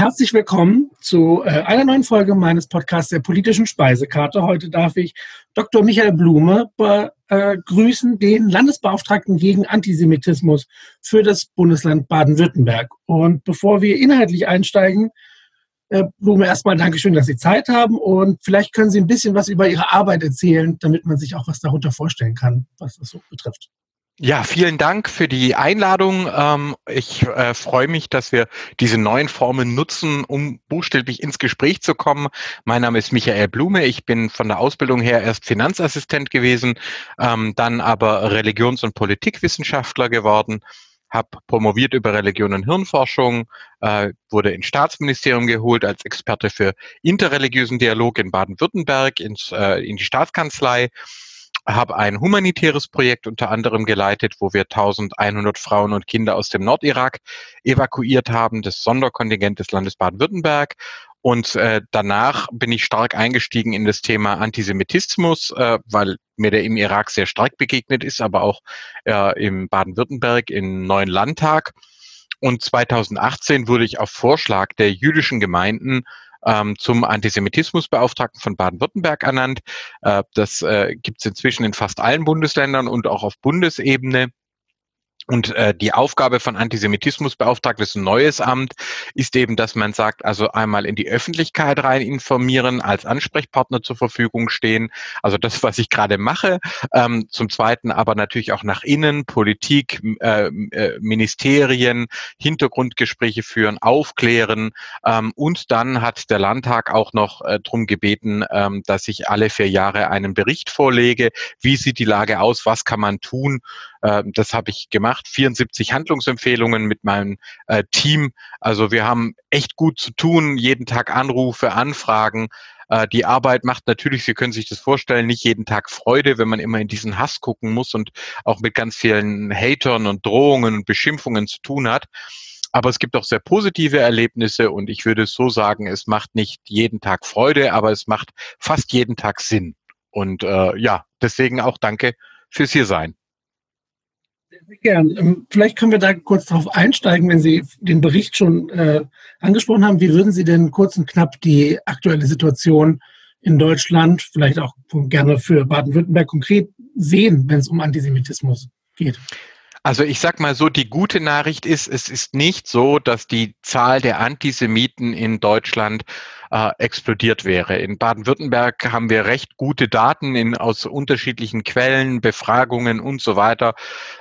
Herzlich willkommen zu äh, einer neuen Folge meines Podcasts der politischen Speisekarte. Heute darf ich Dr. Michael Blume begrüßen, den Landesbeauftragten gegen Antisemitismus für das Bundesland Baden-Württemberg. Und bevor wir inhaltlich einsteigen, Herr Blume, erstmal Dankeschön, dass Sie Zeit haben und vielleicht können Sie ein bisschen was über Ihre Arbeit erzählen, damit man sich auch was darunter vorstellen kann, was das so betrifft. Ja, vielen Dank für die Einladung. Ähm, ich äh, freue mich, dass wir diese neuen Formen nutzen, um buchstäblich ins Gespräch zu kommen. Mein Name ist Michael Blume. Ich bin von der Ausbildung her erst Finanzassistent gewesen, ähm, dann aber Religions- und Politikwissenschaftler geworden habe promoviert über Religion und Hirnforschung, äh, wurde ins Staatsministerium geholt als Experte für interreligiösen Dialog in Baden-Württemberg, äh, in die Staatskanzlei habe ein humanitäres Projekt unter anderem geleitet, wo wir 1100 Frauen und Kinder aus dem Nordirak evakuiert haben, das Sonderkontingent des Landes Baden-Württemberg. Und äh, danach bin ich stark eingestiegen in das Thema Antisemitismus, äh, weil mir der im Irak sehr stark begegnet ist, aber auch äh, im Baden-Württemberg im neuen Landtag. Und 2018 wurde ich auf Vorschlag der jüdischen Gemeinden ähm, zum Antisemitismusbeauftragten von Baden-Württemberg ernannt. Äh, das äh, gibt es inzwischen in fast allen Bundesländern und auch auf Bundesebene. Und äh, die Aufgabe von Antisemitismusbeauftragten, ist ein neues Amt, ist eben, dass man sagt, also einmal in die Öffentlichkeit rein informieren, als Ansprechpartner zur Verfügung stehen. Also das, was ich gerade mache. Ähm, zum Zweiten aber natürlich auch nach innen, Politik, äh, äh, Ministerien, Hintergrundgespräche führen, aufklären. Ähm, und dann hat der Landtag auch noch äh, darum gebeten, ähm, dass ich alle vier Jahre einen Bericht vorlege. Wie sieht die Lage aus? Was kann man tun? Ähm, das habe ich gemacht. 74 Handlungsempfehlungen mit meinem äh, Team. Also wir haben echt gut zu tun, jeden Tag Anrufe, Anfragen. Äh, die Arbeit macht natürlich, Sie können sich das vorstellen, nicht jeden Tag Freude, wenn man immer in diesen Hass gucken muss und auch mit ganz vielen Hatern und Drohungen und Beschimpfungen zu tun hat. Aber es gibt auch sehr positive Erlebnisse und ich würde so sagen, es macht nicht jeden Tag Freude, aber es macht fast jeden Tag Sinn. Und äh, ja, deswegen auch danke fürs Hiersein. Sehr gern. Ähm, vielleicht können wir da kurz darauf einsteigen, wenn Sie den Bericht schon äh, angesprochen haben. Wie würden Sie denn kurz und knapp die aktuelle Situation in Deutschland, vielleicht auch gerne für Baden-Württemberg konkret sehen, wenn es um Antisemitismus geht? Also ich sag mal so, die gute Nachricht ist, es ist nicht so, dass die Zahl der Antisemiten in Deutschland äh, explodiert wäre. In Baden-Württemberg haben wir recht gute Daten in, aus unterschiedlichen Quellen, Befragungen und so weiter.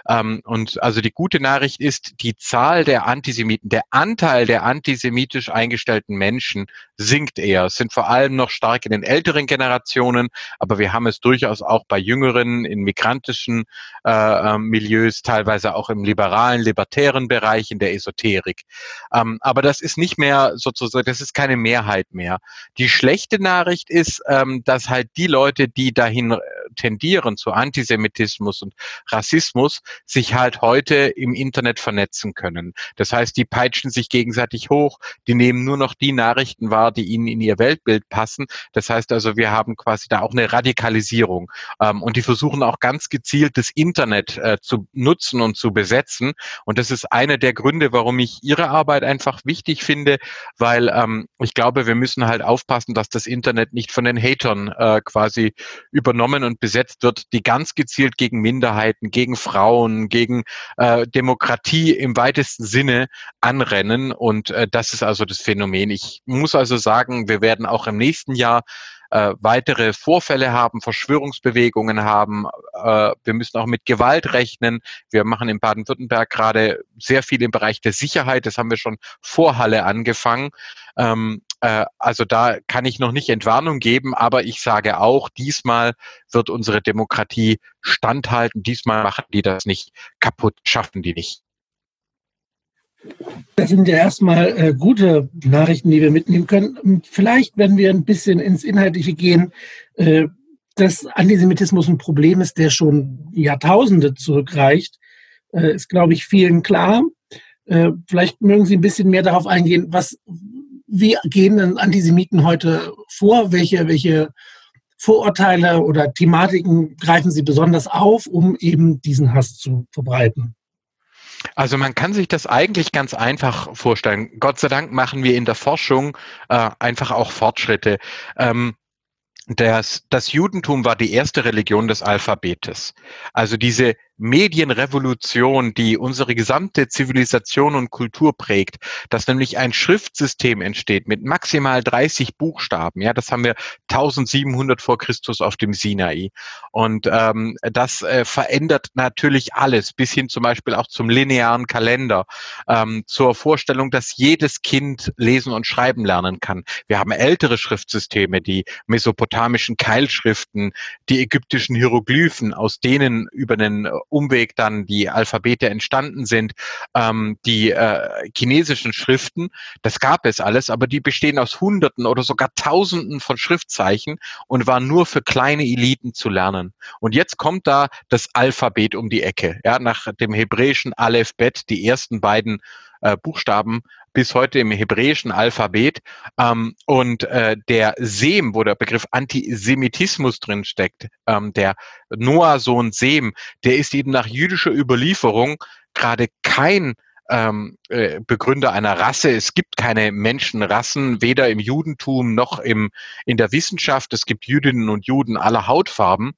Ähm, und also die gute Nachricht ist, die Zahl der Antisemiten, der Anteil der antisemitisch eingestellten Menschen sinkt eher. Es sind vor allem noch stark in den älteren Generationen, aber wir haben es durchaus auch bei jüngeren, in migrantischen äh, ähm, Milieus, teilweise auch im liberalen, libertären Bereich, in der Esoterik. Ähm, aber das ist nicht mehr sozusagen, das ist keine Mehrheit mehr mehr. Die schlechte Nachricht ist, ähm, dass halt die Leute, die dahin äh, tendieren zu Antisemitismus und Rassismus, sich halt heute im Internet vernetzen können. Das heißt, die peitschen sich gegenseitig hoch, die nehmen nur noch die Nachrichten wahr, die ihnen in ihr Weltbild passen. Das heißt also, wir haben quasi da auch eine Radikalisierung. Ähm, und die versuchen auch ganz gezielt das Internet äh, zu nutzen und zu besetzen. Und das ist einer der Gründe, warum ich Ihre Arbeit einfach wichtig finde, weil ähm, ich glaube, wir müssen halt aufpassen, dass das Internet nicht von den Hatern äh, quasi übernommen und besetzt wird, die ganz gezielt gegen Minderheiten, gegen Frauen, gegen äh, Demokratie im weitesten Sinne anrennen. Und äh, das ist also das Phänomen. Ich muss also sagen, wir werden auch im nächsten Jahr äh, weitere Vorfälle haben, Verschwörungsbewegungen haben. Äh, wir müssen auch mit Gewalt rechnen. Wir machen in Baden-Württemberg gerade sehr viel im Bereich der Sicherheit. Das haben wir schon vor Halle angefangen. Ähm, äh, also da kann ich noch nicht Entwarnung geben, aber ich sage auch, diesmal wird unsere Demokratie standhalten. Diesmal machen die das nicht kaputt, schaffen die nicht. Das sind ja erstmal äh, gute Nachrichten, die wir mitnehmen können. Vielleicht, wenn wir ein bisschen ins Inhaltliche gehen, äh, dass Antisemitismus ein Problem ist, der schon Jahrtausende zurückreicht, äh, ist, glaube ich, vielen klar. Äh, vielleicht mögen Sie ein bisschen mehr darauf eingehen, was, wie gehen denn Antisemiten heute vor? Welche, welche Vorurteile oder Thematiken greifen Sie besonders auf, um eben diesen Hass zu verbreiten? Also man kann sich das eigentlich ganz einfach vorstellen. Gott sei Dank machen wir in der Forschung äh, einfach auch Fortschritte. Ähm, das, das Judentum war die erste Religion des Alphabetes. Also diese Medienrevolution, die unsere gesamte Zivilisation und Kultur prägt, dass nämlich ein Schriftsystem entsteht mit maximal 30 Buchstaben. Ja, das haben wir 1700 vor Christus auf dem Sinai. Und ähm, das äh, verändert natürlich alles, bis hin zum Beispiel auch zum linearen Kalender, ähm, zur Vorstellung, dass jedes Kind lesen und schreiben lernen kann. Wir haben ältere Schriftsysteme, die mesopotamischen Keilschriften, die ägyptischen Hieroglyphen, aus denen über den Umweg dann die Alphabete entstanden sind, ähm, die äh, chinesischen Schriften, das gab es alles, aber die bestehen aus Hunderten oder sogar Tausenden von Schriftzeichen und waren nur für kleine Eliten zu lernen. Und jetzt kommt da das Alphabet um die Ecke, ja, nach dem hebräischen Aleph-Bet, die ersten beiden äh, Buchstaben bis heute im hebräischen Alphabet. Ähm, und äh, der Sem, wo der Begriff Antisemitismus drin steckt, ähm, der Noah-Sohn Sem, der ist eben nach jüdischer Überlieferung gerade kein ähm, äh, Begründer einer Rasse. Es gibt keine Menschenrassen, weder im Judentum noch im, in der Wissenschaft. Es gibt Jüdinnen und Juden aller Hautfarben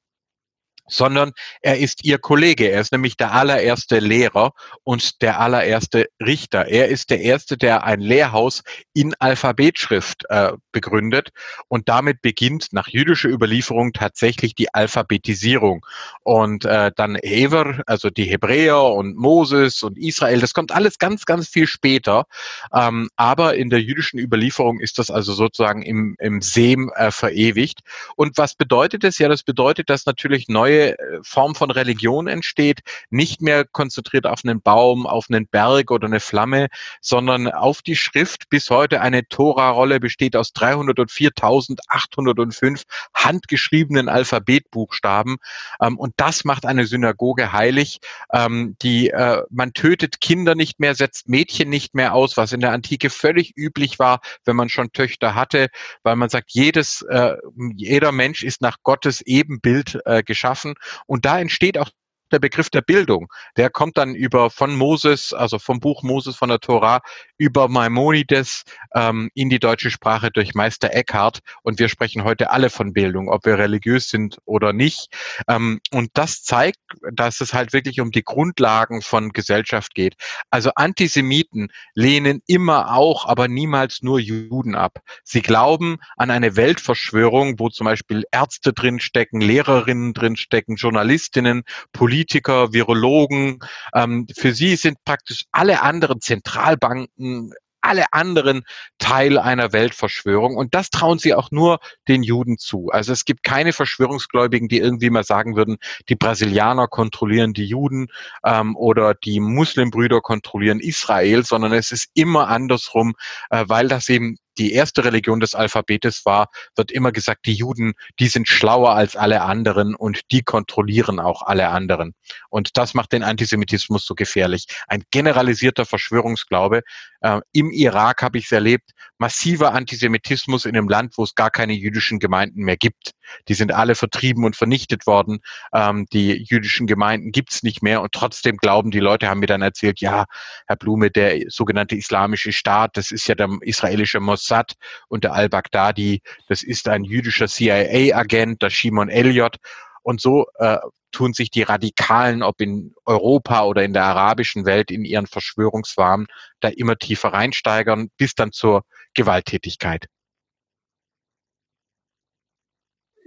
sondern er ist ihr Kollege. Er ist nämlich der allererste Lehrer und der allererste Richter. Er ist der erste, der ein Lehrhaus in Alphabetschrift äh, begründet und damit beginnt nach jüdischer Überlieferung tatsächlich die Alphabetisierung. Und äh, dann Hever, also die Hebräer und Moses und Israel, das kommt alles ganz, ganz viel später. Ähm, aber in der jüdischen Überlieferung ist das also sozusagen im, im Sem äh, verewigt. Und was bedeutet es? Ja, das bedeutet, dass natürlich neue äh, Form von Religion entsteht, nicht mehr konzentriert auf einen Baum, auf einen Berg oder eine Flamme, sondern auf die Schrift. Bis heute eine Tora-Rolle besteht aus 304.805 handgeschriebenen Alphabetbuchstaben. Ähm, und das macht eine Synagoge heilig. Ähm, die, äh, man tötet Kinder nicht mehr, setzt Mädchen nicht mehr aus, was in der Antike völlig üblich war, wenn man schon Töchter hatte, weil man sagt, jedes, äh, jeder Mensch ist nach Gottes Ebenbild äh, geschaffen schaffen. Und da entsteht auch der Begriff der Bildung. Der kommt dann über von Moses, also vom Buch Moses von der Tora, über Maimonides ähm, in die deutsche Sprache durch Meister Eckhart. Und wir sprechen heute alle von Bildung, ob wir religiös sind oder nicht. Ähm, und das zeigt, dass es halt wirklich um die Grundlagen von Gesellschaft geht. Also Antisemiten lehnen immer auch, aber niemals nur Juden ab. Sie glauben an eine Weltverschwörung, wo zum Beispiel Ärzte drinstecken, Lehrerinnen drinstecken, Journalistinnen, Politiker, Politiker, Virologen. Ähm, für sie sind praktisch alle anderen Zentralbanken, alle anderen Teil einer Weltverschwörung. Und das trauen sie auch nur den Juden zu. Also es gibt keine Verschwörungsgläubigen, die irgendwie mal sagen würden, die Brasilianer kontrollieren die Juden ähm, oder die Muslimbrüder kontrollieren Israel, sondern es ist immer andersrum, äh, weil das eben die erste Religion des Alphabetes war, wird immer gesagt, die Juden, die sind schlauer als alle anderen und die kontrollieren auch alle anderen. Und das macht den Antisemitismus so gefährlich. Ein generalisierter Verschwörungsglaube. Äh, Im Irak habe ich es erlebt, massiver Antisemitismus in einem Land, wo es gar keine jüdischen Gemeinden mehr gibt. Die sind alle vertrieben und vernichtet worden. Ähm, die jüdischen Gemeinden gibt es nicht mehr und trotzdem glauben die Leute, haben mir dann erzählt, ja, Herr Blume, der sogenannte Islamische Staat, das ist ja der israelische Mossad und der al-Baghdadi, das ist ein jüdischer CIA-Agent, der Shimon Elliot. Und so äh, tun sich die Radikalen, ob in Europa oder in der arabischen Welt, in ihren Verschwörungswahn da immer tiefer reinsteigern, bis dann zur Gewalttätigkeit.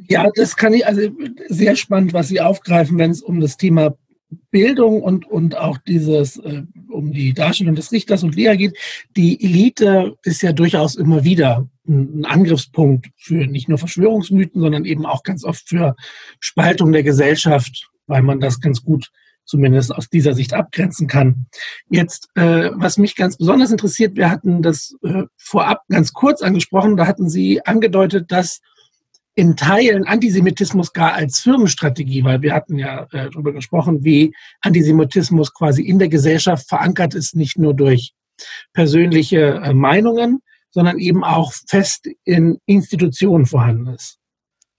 Ja, das kann ich, also sehr spannend, was Sie aufgreifen, wenn es um das Thema Bildung und, und auch dieses, äh, um die Darstellung des Richters und Lehrer geht. Die Elite ist ja durchaus immer wieder ein, ein Angriffspunkt für nicht nur Verschwörungsmythen, sondern eben auch ganz oft für Spaltung der Gesellschaft, weil man das ganz gut zumindest aus dieser Sicht abgrenzen kann. Jetzt, äh, was mich ganz besonders interessiert, wir hatten das äh, vorab ganz kurz angesprochen, da hatten Sie angedeutet, dass in Teilen Antisemitismus gar als Firmenstrategie, weil wir hatten ja äh, darüber gesprochen, wie Antisemitismus quasi in der Gesellschaft verankert ist, nicht nur durch persönliche äh, Meinungen, sondern eben auch fest in Institutionen vorhanden ist.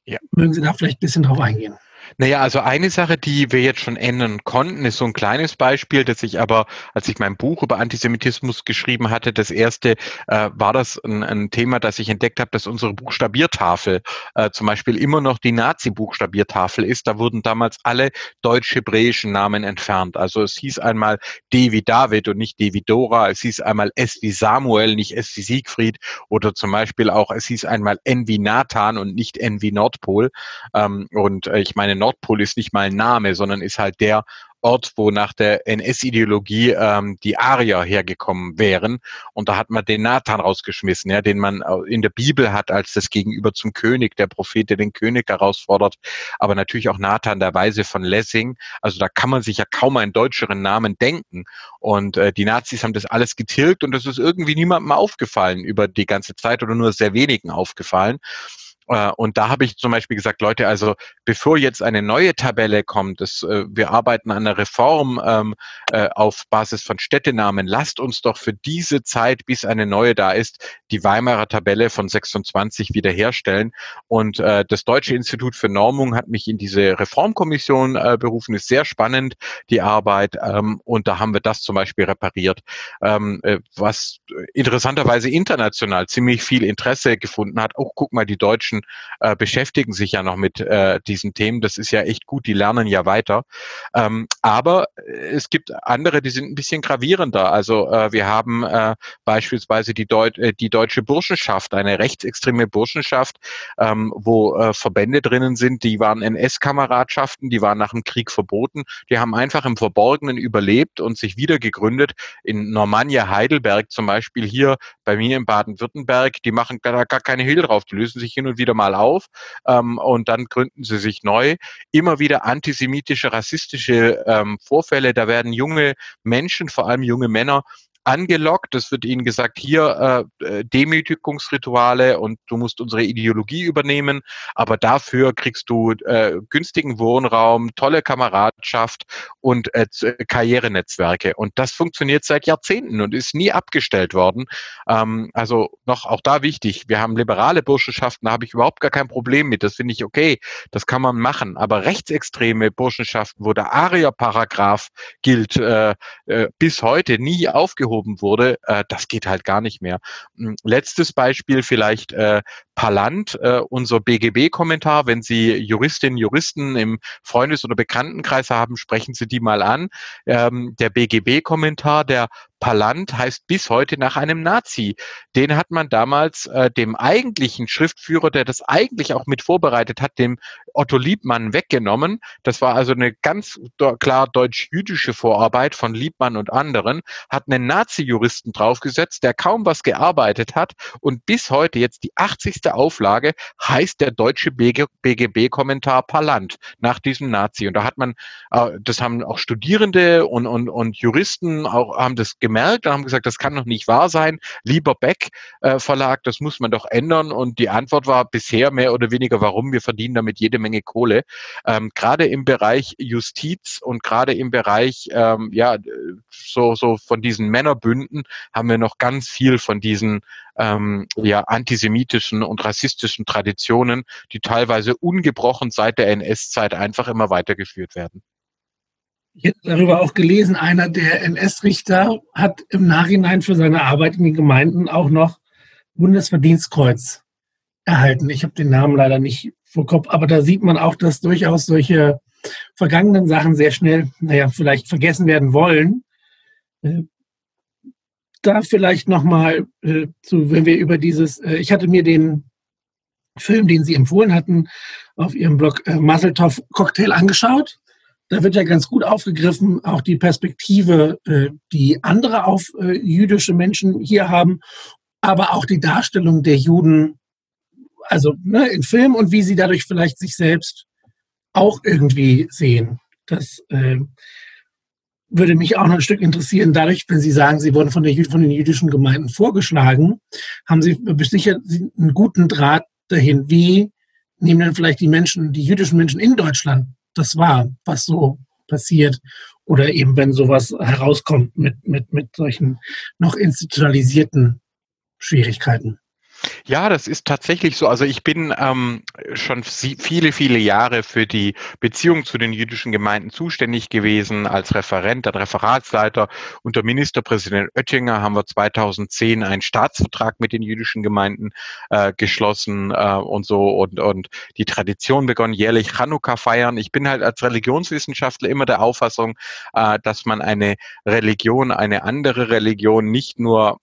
Ja. Mögen Sie da vielleicht ein bisschen drauf eingehen? Naja, also eine Sache, die wir jetzt schon ändern konnten, ist so ein kleines Beispiel, das ich aber, als ich mein Buch über Antisemitismus geschrieben hatte, das erste äh, war das ein, ein, Thema, das ich entdeckt habe, dass unsere Buchstabiertafel äh, zum Beispiel immer noch die Nazi-Buchstabiertafel ist. Da wurden damals alle deutsch-hebräischen Namen entfernt. Also es hieß einmal D wie David und nicht D wie Dora. Es hieß einmal S wie Samuel, nicht S wie Siegfried. Oder zum Beispiel auch, es hieß einmal N wie Nathan und nicht N wie Nordpol. Ähm, und äh, ich meine, Nordpol ist nicht mal ein Name, sondern ist halt der Ort, wo nach der NS-Ideologie ähm, die Arier hergekommen wären. Und da hat man den Nathan rausgeschmissen, ja, den man in der Bibel hat als das Gegenüber zum König, der Prophet, der den König herausfordert. Aber natürlich auch Nathan, der Weise von Lessing. Also da kann man sich ja kaum einen deutscheren Namen denken. Und äh, die Nazis haben das alles getilgt und das ist irgendwie niemandem aufgefallen über die ganze Zeit oder nur sehr wenigen aufgefallen. Äh, und da habe ich zum Beispiel gesagt, Leute, also bevor jetzt eine neue Tabelle kommt, das, äh, wir arbeiten an einer Reform ähm, äh, auf Basis von Städtenamen, lasst uns doch für diese Zeit, bis eine neue da ist, die Weimarer Tabelle von 26 wiederherstellen. Und äh, das Deutsche Institut für Normung hat mich in diese Reformkommission äh, berufen, ist sehr spannend, die Arbeit. Ähm, und da haben wir das zum Beispiel repariert, ähm, äh, was interessanterweise international ziemlich viel Interesse gefunden hat. Auch guck mal, die Deutschen Menschen äh, beschäftigen sich ja noch mit äh, diesen Themen. Das ist ja echt gut, die lernen ja weiter. Ähm, aber es gibt andere, die sind ein bisschen gravierender. Also äh, wir haben äh, beispielsweise die, Deut äh, die deutsche Burschenschaft, eine rechtsextreme Burschenschaft, ähm, wo äh, Verbände drinnen sind, die waren NS-Kameradschaften, die waren nach dem Krieg verboten. Die haben einfach im Verborgenen überlebt und sich wieder gegründet. In Normannia Heidelberg zum Beispiel hier bei mir in Baden-Württemberg, die machen gar, gar keine Hehl drauf, die lösen sich hin und wieder wieder mal auf ähm, und dann gründen sie sich neu. Immer wieder antisemitische, rassistische ähm, Vorfälle. Da werden junge Menschen, vor allem junge Männer, angelockt. Es wird ihnen gesagt, hier äh, äh, Demütigungsrituale und du musst unsere Ideologie übernehmen, aber dafür kriegst du äh, günstigen Wohnraum, tolle Kameradschaft und äh, Karrierenetzwerke. Und das funktioniert seit Jahrzehnten und ist nie abgestellt worden. Ähm, also noch auch da wichtig, wir haben liberale Burschenschaften, da habe ich überhaupt gar kein Problem mit. Das finde ich okay, das kann man machen. Aber rechtsextreme Burschenschaften, wo der ARIA-Paragraph gilt, äh, äh, bis heute nie aufgehoben aufgehoben wurde, äh, das geht halt gar nicht mehr. Hm, letztes Beispiel vielleicht äh, Palant, äh, unser BGB-Kommentar. Wenn Sie Juristinnen, Juristen im Freundes- oder Bekanntenkreis haben, sprechen Sie die mal an. Ähm, der BGB-Kommentar, der Palant heißt bis heute nach einem Nazi. Den hat man damals äh, dem eigentlichen Schriftführer, der das eigentlich auch mit vorbereitet hat, dem Otto Liebmann weggenommen. Das war also eine ganz klar deutsch-jüdische Vorarbeit von Liebmann und anderen, hat einen Nazi-Juristen draufgesetzt, der kaum was gearbeitet hat und bis heute jetzt die 80. Auflage heißt der deutsche BGB-Kommentar Palant nach diesem Nazi. Und da hat man, äh, das haben auch Studierende und, und, und Juristen auch, haben das gemerkt und haben gesagt, das kann noch nicht wahr sein. Lieber Beck äh, Verlag, das muss man doch ändern. Und die Antwort war bisher mehr oder weniger, warum? Wir verdienen damit jede Menge Kohle. Ähm, gerade im Bereich Justiz und gerade im Bereich, ähm, ja, so, so von diesen Männerbünden haben wir noch ganz viel von diesen ähm, ja, antisemitischen und rassistischen Traditionen, die teilweise ungebrochen seit der NS-Zeit einfach immer weitergeführt werden. Ich habe darüber auch gelesen, einer der NS-Richter hat im Nachhinein für seine Arbeit in den Gemeinden auch noch Bundesverdienstkreuz erhalten. Ich habe den Namen leider nicht vor Kopf, aber da sieht man auch, dass durchaus solche vergangenen Sachen sehr schnell, naja, vielleicht vergessen werden wollen. Äh, da vielleicht nochmal äh, zu, wenn wir über dieses, äh, ich hatte mir den Film, den Sie empfohlen hatten, auf Ihrem Blog äh, Muzzletop Cocktail angeschaut da wird ja ganz gut aufgegriffen, auch die Perspektive, äh, die andere auf äh, jüdische Menschen hier haben, aber auch die Darstellung der Juden, also ne, in Film und wie sie dadurch vielleicht sich selbst auch irgendwie sehen. Das äh, würde mich auch noch ein Stück interessieren. Dadurch, wenn Sie sagen, Sie wurden von, der, von den jüdischen Gemeinden vorgeschlagen, haben Sie sicher einen guten Draht dahin. Wie nehmen denn vielleicht die Menschen, die jüdischen Menschen in Deutschland das war, was so passiert. Oder eben, wenn sowas herauskommt mit, mit, mit solchen noch institutionalisierten Schwierigkeiten. Ja, das ist tatsächlich so. Also ich bin ähm, schon viele, viele Jahre für die Beziehung zu den jüdischen Gemeinden zuständig gewesen als Referent, dann Referatsleiter. Unter Ministerpräsident Oettinger haben wir 2010 einen Staatsvertrag mit den jüdischen Gemeinden äh, geschlossen äh, und so und, und die Tradition begonnen, jährlich Chanukka feiern. Ich bin halt als Religionswissenschaftler immer der Auffassung, äh, dass man eine Religion, eine andere Religion nicht nur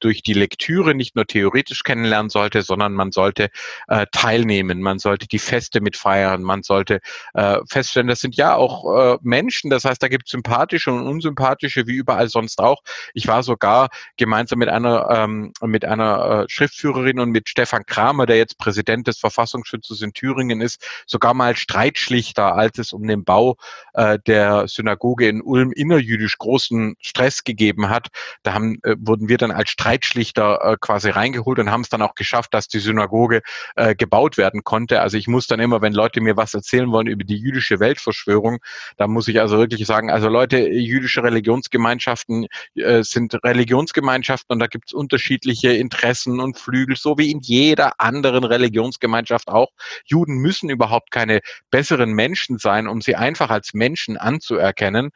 durch die Lektüre nicht nur theoretisch kennenlernen sollte, sondern man sollte äh, teilnehmen, man sollte die Feste mitfeiern, man sollte äh, feststellen, das sind ja auch äh, Menschen, das heißt, da gibt es sympathische und unsympathische, wie überall sonst auch. Ich war sogar gemeinsam mit einer ähm, mit einer äh, Schriftführerin und mit Stefan Kramer, der jetzt Präsident des Verfassungsschutzes in Thüringen ist, sogar mal Streitschlichter, als es um den Bau äh, der Synagoge in Ulm innerjüdisch großen Stress gegeben hat. Da haben, äh, wurden wir dann als Streitschlichter äh, quasi reingeholt und haben es dann auch geschafft, dass die Synagoge äh, gebaut werden konnte. Also ich muss dann immer, wenn Leute mir was erzählen wollen über die jüdische Weltverschwörung, da muss ich also wirklich sagen, also Leute, jüdische Religionsgemeinschaften äh, sind Religionsgemeinschaften und da gibt es unterschiedliche Interessen und Flügel, so wie in jeder anderen Religionsgemeinschaft auch. Juden müssen überhaupt keine besseren Menschen sein, um sie einfach als Menschen anzuerkennen.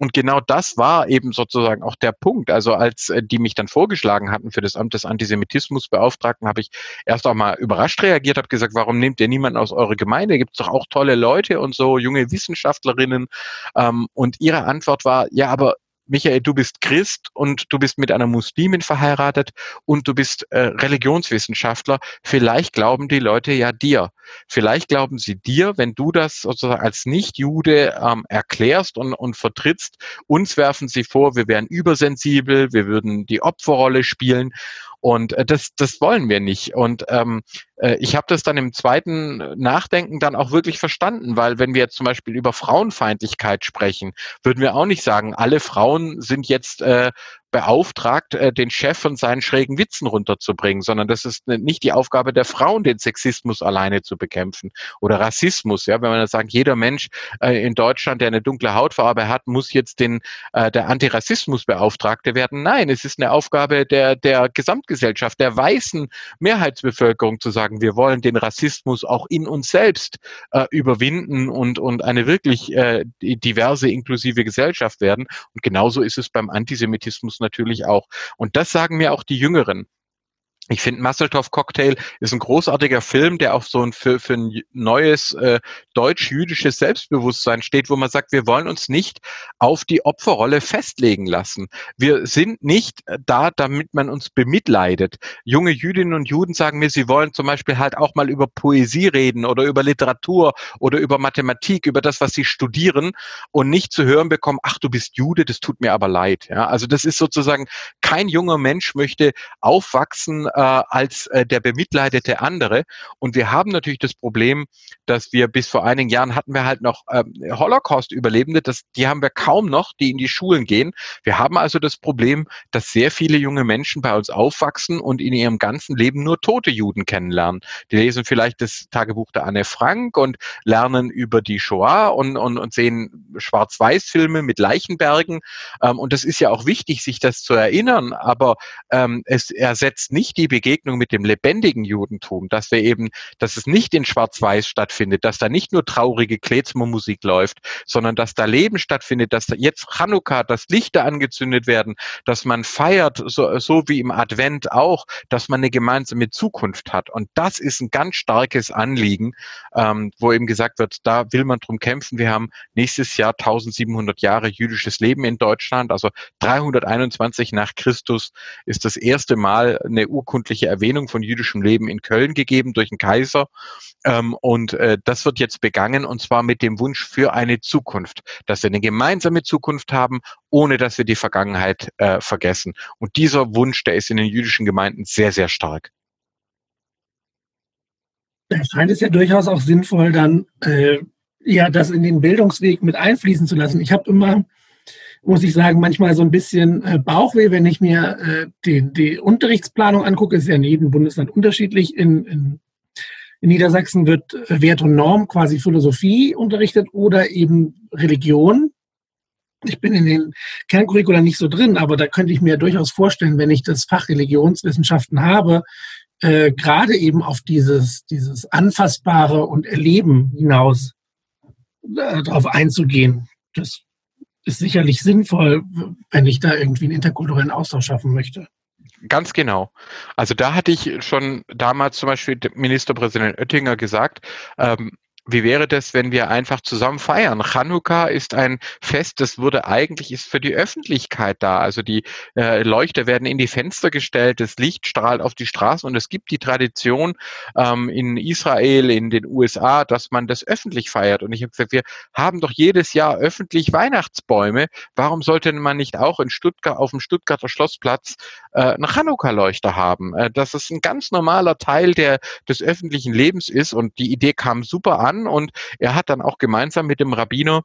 Und genau das war eben sozusagen auch der Punkt. Also als äh, die mich dann vorgeschlagen hatten für das Amt des Antisemitismusbeauftragten, habe ich erst auch mal überrascht reagiert, habe gesagt, warum nehmt ihr niemanden aus eurer Gemeinde? Gibt es doch auch tolle Leute und so, junge Wissenschaftlerinnen. Ähm, und ihre Antwort war, ja, aber Michael, du bist Christ und du bist mit einer Muslimin verheiratet und du bist äh, Religionswissenschaftler. Vielleicht glauben die Leute ja dir. Vielleicht glauben sie dir, wenn du das sozusagen als Nicht-Jude ähm, erklärst und, und vertrittst. Uns werfen sie vor, wir wären übersensibel, wir würden die Opferrolle spielen. Und äh, das, das wollen wir nicht. Und ähm, äh, ich habe das dann im zweiten Nachdenken dann auch wirklich verstanden, weil wenn wir jetzt zum Beispiel über Frauenfeindlichkeit sprechen, würden wir auch nicht sagen, alle Frauen sind jetzt äh, beauftragt, äh, den Chef von seinen schrägen Witzen runterzubringen, sondern das ist nicht die Aufgabe der Frauen, den Sexismus alleine zu bekämpfen oder Rassismus. Ja, wenn man sagt, jeder Mensch äh, in Deutschland, der eine dunkle Hautfarbe hat, muss jetzt den äh, der Antirassismusbeauftragte werden. Nein, es ist eine Aufgabe der der Gesamtgesellschaft, der weißen Mehrheitsbevölkerung zu sagen, wir wollen den Rassismus auch in uns selbst äh, überwinden und und eine wirklich äh, diverse inklusive Gesellschaft werden. Und genauso ist es beim Antisemitismus natürlich auch. Und das sagen mir auch die Jüngeren. Ich finde, Masseltoff Cocktail ist ein großartiger Film, der auch so ein, für, für ein neues äh, deutsch-jüdisches Selbstbewusstsein steht, wo man sagt, wir wollen uns nicht auf die Opferrolle festlegen lassen. Wir sind nicht da, damit man uns bemitleidet. Junge Jüdinnen und Juden sagen mir, sie wollen zum Beispiel halt auch mal über Poesie reden oder über Literatur oder über Mathematik, über das, was sie studieren und nicht zu hören bekommen, ach, du bist Jude, das tut mir aber leid. Ja, also das ist sozusagen, kein junger Mensch möchte aufwachsen, äh, als äh, der bemitleidete andere. Und wir haben natürlich das Problem, dass wir bis vor einigen Jahren hatten wir halt noch ähm, Holocaust-Überlebende, das, die haben wir kaum noch, die in die Schulen gehen. Wir haben also das Problem, dass sehr viele junge Menschen bei uns aufwachsen und in ihrem ganzen Leben nur tote Juden kennenlernen. Die lesen vielleicht das Tagebuch der Anne Frank und lernen über die Shoah und, und, und sehen Schwarz-Weiß-Filme mit Leichenbergen. Ähm, und das ist ja auch wichtig, sich das zu erinnern, aber ähm, es ersetzt nicht die Begegnung mit dem lebendigen Judentum, dass wir eben, dass es nicht in Schwarz-Weiß stattfindet, dass da nicht nur traurige Klezmer-Musik läuft, sondern dass da Leben stattfindet, dass da jetzt Chanukka, dass Lichter angezündet werden, dass man feiert, so, so wie im Advent auch, dass man eine gemeinsame Zukunft hat. Und das ist ein ganz starkes Anliegen, ähm, wo eben gesagt wird, da will man drum kämpfen. Wir haben nächstes Jahr 1700 Jahre jüdisches Leben in Deutschland, also 321 nach Christus ist das erste Mal eine Urkunde urkundliche Erwähnung von jüdischem Leben in Köln gegeben durch den Kaiser. Ähm, und äh, das wird jetzt begangen und zwar mit dem Wunsch für eine Zukunft, dass wir eine gemeinsame Zukunft haben, ohne dass wir die Vergangenheit äh, vergessen. Und dieser Wunsch, der ist in den jüdischen Gemeinden sehr, sehr stark. Da scheint es ja durchaus auch sinnvoll, dann äh, ja das in den Bildungsweg mit einfließen zu lassen. Ich habe immer muss ich sagen, manchmal so ein bisschen äh, Bauchweh, wenn ich mir äh, die, die Unterrichtsplanung angucke. Ist ja in jedem Bundesland unterschiedlich. In, in, in Niedersachsen wird äh, Wert und Norm quasi Philosophie unterrichtet oder eben Religion. Ich bin in den Kerncurricula nicht so drin, aber da könnte ich mir durchaus vorstellen, wenn ich das Fach Religionswissenschaften habe, äh, gerade eben auf dieses, dieses Anfassbare und Erleben hinaus äh, darauf einzugehen. Das ist sicherlich sinnvoll, wenn ich da irgendwie einen interkulturellen Austausch schaffen möchte. Ganz genau. Also da hatte ich schon damals zum Beispiel Ministerpräsident Oettinger gesagt, ähm, wie wäre das, wenn wir einfach zusammen feiern? Chanukka ist ein Fest, das wurde eigentlich ist für die Öffentlichkeit da. Also die äh, Leuchter werden in die Fenster gestellt, das Licht strahlt auf die Straßen und es gibt die Tradition ähm, in Israel, in den USA, dass man das öffentlich feiert. Und ich habe gesagt, wir haben doch jedes Jahr öffentlich Weihnachtsbäume. Warum sollte man nicht auch in Stuttgart auf dem Stuttgarter Schlossplatz äh, einen Chanukka-Leuchter haben? Äh, dass es ein ganz normaler Teil der, des öffentlichen Lebens ist und die Idee kam super an und er hat dann auch gemeinsam mit dem Rabbiner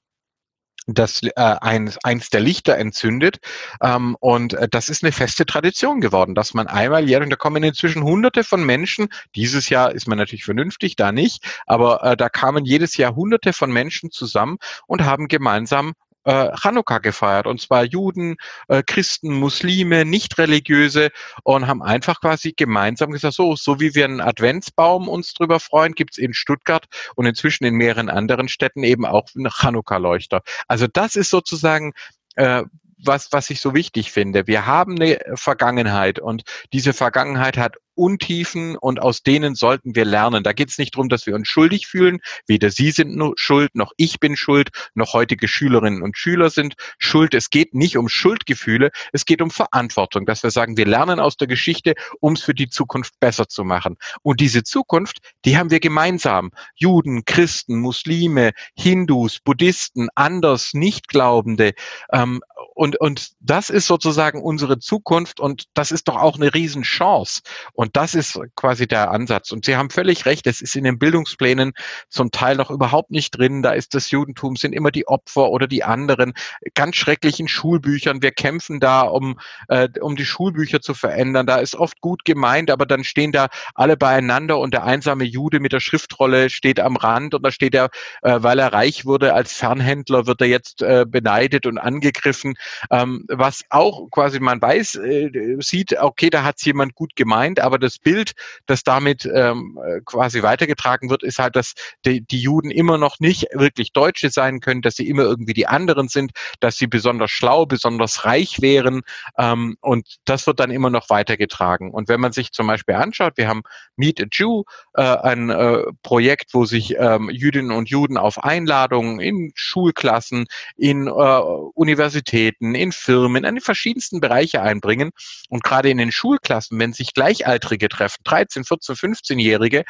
das äh, eins, eins der Lichter entzündet. Ähm, und äh, das ist eine feste Tradition geworden, dass man einmal jährlich, da kommen inzwischen hunderte von Menschen, dieses Jahr ist man natürlich vernünftig, da nicht, aber äh, da kamen jedes Jahr hunderte von Menschen zusammen und haben gemeinsam äh, Chanukka gefeiert. Und zwar Juden, äh, Christen, Muslime, Nicht-Religiöse und haben einfach quasi gemeinsam gesagt, so, so wie wir einen Adventsbaum uns drüber freuen, gibt's in Stuttgart und inzwischen in mehreren anderen Städten eben auch einen Chanukka-Leuchter. Also das ist sozusagen äh, was, was ich so wichtig finde. Wir haben eine Vergangenheit und diese Vergangenheit hat Untiefen und aus denen sollten wir lernen. Da geht es nicht darum, dass wir uns schuldig fühlen. Weder Sie sind nur schuld, noch ich bin schuld, noch heutige Schülerinnen und Schüler sind schuld. Es geht nicht um Schuldgefühle, es geht um Verantwortung, dass wir sagen, wir lernen aus der Geschichte, um es für die Zukunft besser zu machen. Und diese Zukunft, die haben wir gemeinsam. Juden, Christen, Muslime, Hindus, Buddhisten, anders Nichtglaubende. Ähm, und, und das ist sozusagen unsere Zukunft und das ist doch auch eine Riesenchance. Und das ist quasi der Ansatz. Und Sie haben völlig recht, es ist in den Bildungsplänen zum Teil noch überhaupt nicht drin. Da ist das Judentum, sind immer die Opfer oder die anderen. Ganz schrecklichen Schulbüchern. Wir kämpfen da, um, äh, um die Schulbücher zu verändern. Da ist oft gut gemeint, aber dann stehen da alle beieinander und der einsame Jude mit der Schriftrolle steht am Rand und da steht er, äh, weil er reich wurde als Fernhändler, wird er jetzt äh, beneidet und angegriffen. Ähm, was auch quasi man weiß, äh, sieht, okay, da hat es jemand gut gemeint, aber das Bild, das damit ähm, quasi weitergetragen wird, ist halt, dass die, die Juden immer noch nicht wirklich Deutsche sein können, dass sie immer irgendwie die anderen sind, dass sie besonders schlau, besonders reich wären ähm, und das wird dann immer noch weitergetragen. Und wenn man sich zum Beispiel anschaut, wir haben Meet a Jew, äh, ein äh, Projekt, wo sich ähm, Jüdinnen und Juden auf Einladungen in Schulklassen, in äh, Universitäten, in Firmen, in die verschiedensten Bereiche einbringen. Und gerade in den Schulklassen, wenn sich Gleichaltrige Gleichaltrige treffen, 13, 14, 15-Jährige,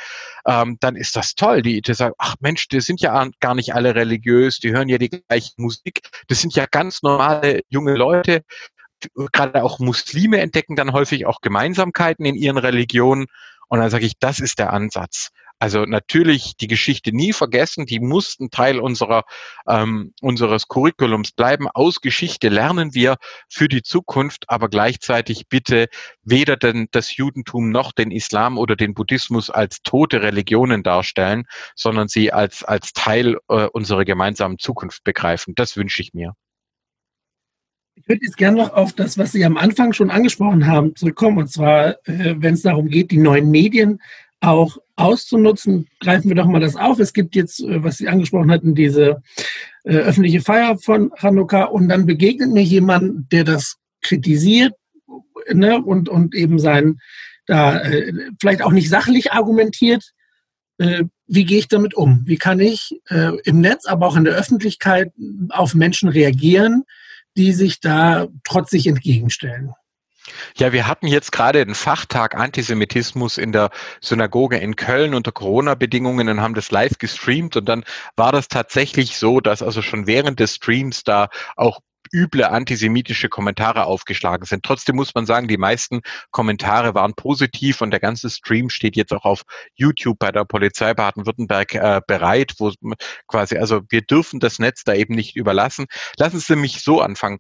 ähm, dann ist das toll. Die, die sagen, ach Mensch, die sind ja gar nicht alle religiös, die hören ja die gleiche Musik. Das sind ja ganz normale junge Leute. Gerade auch Muslime entdecken dann häufig auch Gemeinsamkeiten in ihren Religionen. Und dann sage ich, das ist der Ansatz. Also natürlich die Geschichte nie vergessen, die mussten Teil unserer, ähm, unseres Curriculums bleiben. Aus Geschichte lernen wir für die Zukunft, aber gleichzeitig bitte weder denn das Judentum noch den Islam oder den Buddhismus als tote Religionen darstellen, sondern sie als, als Teil äh, unserer gemeinsamen Zukunft begreifen. Das wünsche ich mir. Ich würde jetzt gerne noch auf das, was Sie am Anfang schon angesprochen haben, zurückkommen. Und zwar, äh, wenn es darum geht, die neuen Medien auch auszunutzen, greifen wir doch mal das auf. Es gibt jetzt, äh, was Sie angesprochen hatten, diese äh, öffentliche Feier von Hanukkah und dann begegnet mir jemand, der das kritisiert ne, und, und eben sein, da äh, vielleicht auch nicht sachlich argumentiert. Wie gehe ich damit um? Wie kann ich im Netz, aber auch in der Öffentlichkeit auf Menschen reagieren, die sich da trotzig entgegenstellen? Ja, wir hatten jetzt gerade den Fachtag Antisemitismus in der Synagoge in Köln unter Corona-Bedingungen und haben das live gestreamt und dann war das tatsächlich so, dass also schon während des Streams da auch üble antisemitische Kommentare aufgeschlagen sind. Trotzdem muss man sagen, die meisten Kommentare waren positiv und der ganze Stream steht jetzt auch auf YouTube bei der Polizei Baden-Württemberg äh, bereit, wo quasi, also wir dürfen das Netz da eben nicht überlassen. Lassen Sie mich so anfangen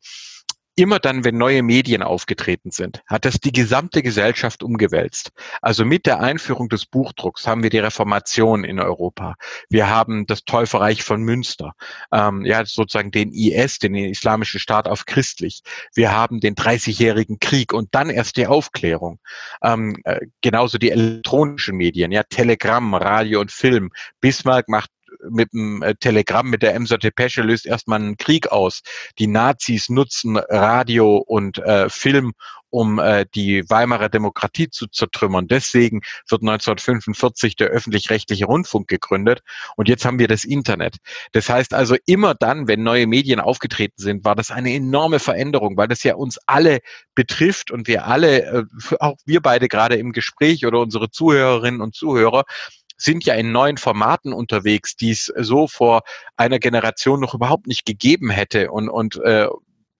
immer dann, wenn neue Medien aufgetreten sind, hat das die gesamte Gesellschaft umgewälzt. Also mit der Einführung des Buchdrucks haben wir die Reformation in Europa. Wir haben das Täuferreich von Münster, ähm, ja sozusagen den IS, den Islamischen Staat auf christlich. Wir haben den 30-jährigen Krieg und dann erst die Aufklärung. Ähm, äh, genauso die elektronischen Medien, ja Telegramm, Radio und Film. Bismarck macht mit dem äh, Telegramm, mit der Emser Depesche löst erstmal einen Krieg aus. Die Nazis nutzen Radio und äh, Film, um äh, die Weimarer Demokratie zu zertrümmern. Deswegen wird 1945 der öffentlich-rechtliche Rundfunk gegründet und jetzt haben wir das Internet. Das heißt also immer dann, wenn neue Medien aufgetreten sind, war das eine enorme Veränderung, weil das ja uns alle betrifft und wir alle, äh, auch wir beide gerade im Gespräch oder unsere Zuhörerinnen und Zuhörer, sind ja in neuen Formaten unterwegs, die es so vor einer Generation noch überhaupt nicht gegeben hätte und, und äh,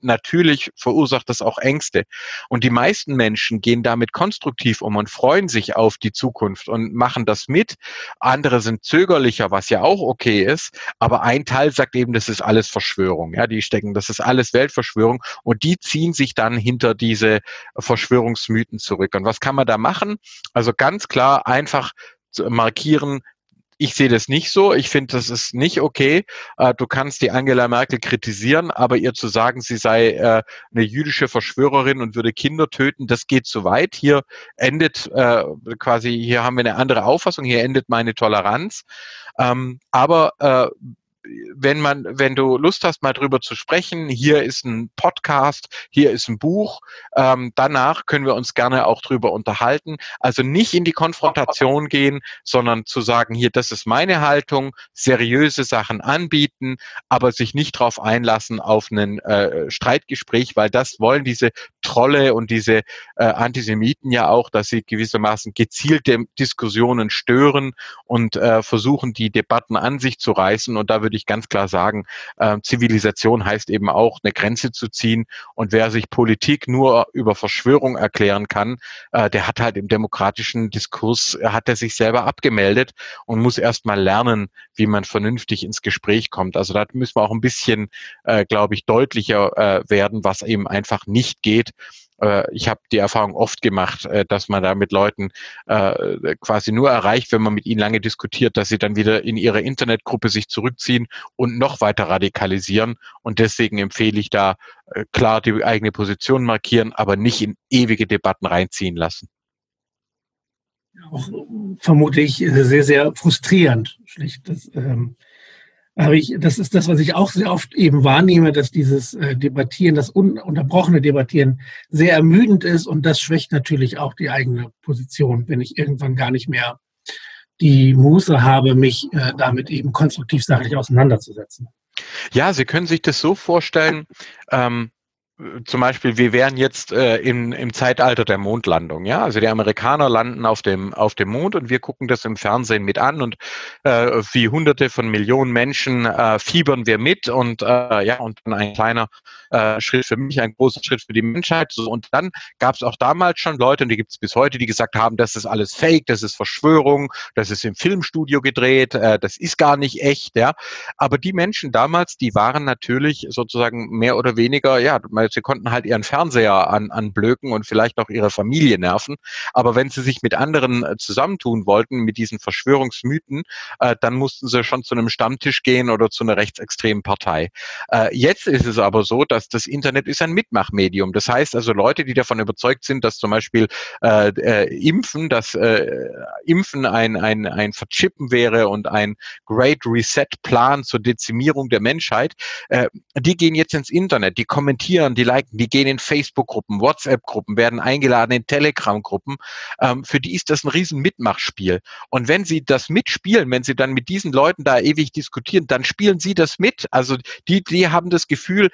natürlich verursacht das auch Ängste. Und die meisten Menschen gehen damit konstruktiv um und freuen sich auf die Zukunft und machen das mit. Andere sind zögerlicher, was ja auch okay ist. Aber ein Teil sagt eben, das ist alles Verschwörung. Ja, die stecken, das ist alles Weltverschwörung. Und die ziehen sich dann hinter diese Verschwörungsmythen zurück. Und was kann man da machen? Also ganz klar einfach markieren, ich sehe das nicht so. Ich finde, das ist nicht okay. Äh, du kannst die Angela Merkel kritisieren, aber ihr zu sagen, sie sei äh, eine jüdische Verschwörerin und würde Kinder töten, das geht zu weit. Hier endet äh, quasi, hier haben wir eine andere Auffassung, hier endet meine Toleranz. Ähm, aber wenn man, wenn du Lust hast, mal drüber zu sprechen, hier ist ein Podcast, hier ist ein Buch, ähm, danach können wir uns gerne auch drüber unterhalten. Also nicht in die Konfrontation gehen, sondern zu sagen, hier, das ist meine Haltung, seriöse Sachen anbieten, aber sich nicht darauf einlassen auf ein äh, Streitgespräch, weil das wollen diese Trolle und diese äh, Antisemiten ja auch, dass sie gewissermaßen gezielte Diskussionen stören und äh, versuchen, die Debatten an sich zu reißen. Und da würde ich ganz klar sagen, äh, Zivilisation heißt eben auch, eine Grenze zu ziehen. Und wer sich Politik nur über Verschwörung erklären kann, äh, der hat halt im demokratischen Diskurs, äh, hat er sich selber abgemeldet und muss erst mal lernen, wie man vernünftig ins Gespräch kommt. Also da müssen wir auch ein bisschen, äh, glaube ich, deutlicher äh, werden, was eben einfach nicht geht ich habe die Erfahrung oft gemacht, äh, dass man da mit Leuten äh, quasi nur erreicht, wenn man mit ihnen lange diskutiert, dass sie dann wieder in ihre Internetgruppe sich zurückziehen und noch weiter radikalisieren. Und deswegen empfehle ich da klar die eigene Position markieren, aber nicht in ewige Debatten reinziehen lassen. Auch vermute ich sehr, sehr frustrierend, schlicht. Das, ähm, aber ich, das ist das, was ich auch sehr oft eben wahrnehme, dass dieses äh, Debattieren, das ununterbrochene Debattieren sehr ermüdend ist und das schwächt natürlich auch die eigene Position, wenn ich irgendwann gar nicht mehr die Muße habe, mich äh, damit eben konstruktiv sachlich auseinanderzusetzen. Ja, Sie können sich das so vorstellen, ähm, zum Beispiel, wir wären jetzt äh, im, im Zeitalter der Mondlandung, ja. Also die Amerikaner landen auf dem, auf dem Mond und wir gucken das im Fernsehen mit an und äh, wie hunderte von Millionen Menschen äh, fiebern wir mit und äh, ja, und ein kleiner äh, Schritt für mich, ein großer Schritt für die Menschheit. So, und dann gab es auch damals schon Leute, und die gibt es bis heute, die gesagt haben, das ist alles Fake, das ist Verschwörung, das ist im Filmstudio gedreht, äh, das ist gar nicht echt, ja. Aber die Menschen damals, die waren natürlich sozusagen mehr oder weniger, ja, sie konnten halt ihren Fernseher an, anblöken und vielleicht auch ihre Familie nerven. Aber wenn sie sich mit anderen äh, zusammentun wollten, mit diesen Verschwörungsmythen, äh, dann mussten sie schon zu einem Stammtisch gehen oder zu einer rechtsextremen Partei. Äh, jetzt ist es aber so, dass das Internet ist ein Mitmachmedium. Das heißt also Leute, die davon überzeugt sind, dass zum Beispiel äh, äh, Impfen, dass äh, Impfen ein, ein, ein Verchippen wäre und ein Great Reset-Plan zur Dezimierung der Menschheit, äh, die gehen jetzt ins Internet, die kommentieren, die liken, die gehen in Facebook-Gruppen, WhatsApp-Gruppen, werden eingeladen in Telegram-Gruppen. Ähm, für die ist das ein riesen Mitmachspiel. Und wenn sie das mitspielen, wenn sie dann mit diesen Leuten da ewig diskutieren, dann spielen sie das mit. Also die, die haben das Gefühl,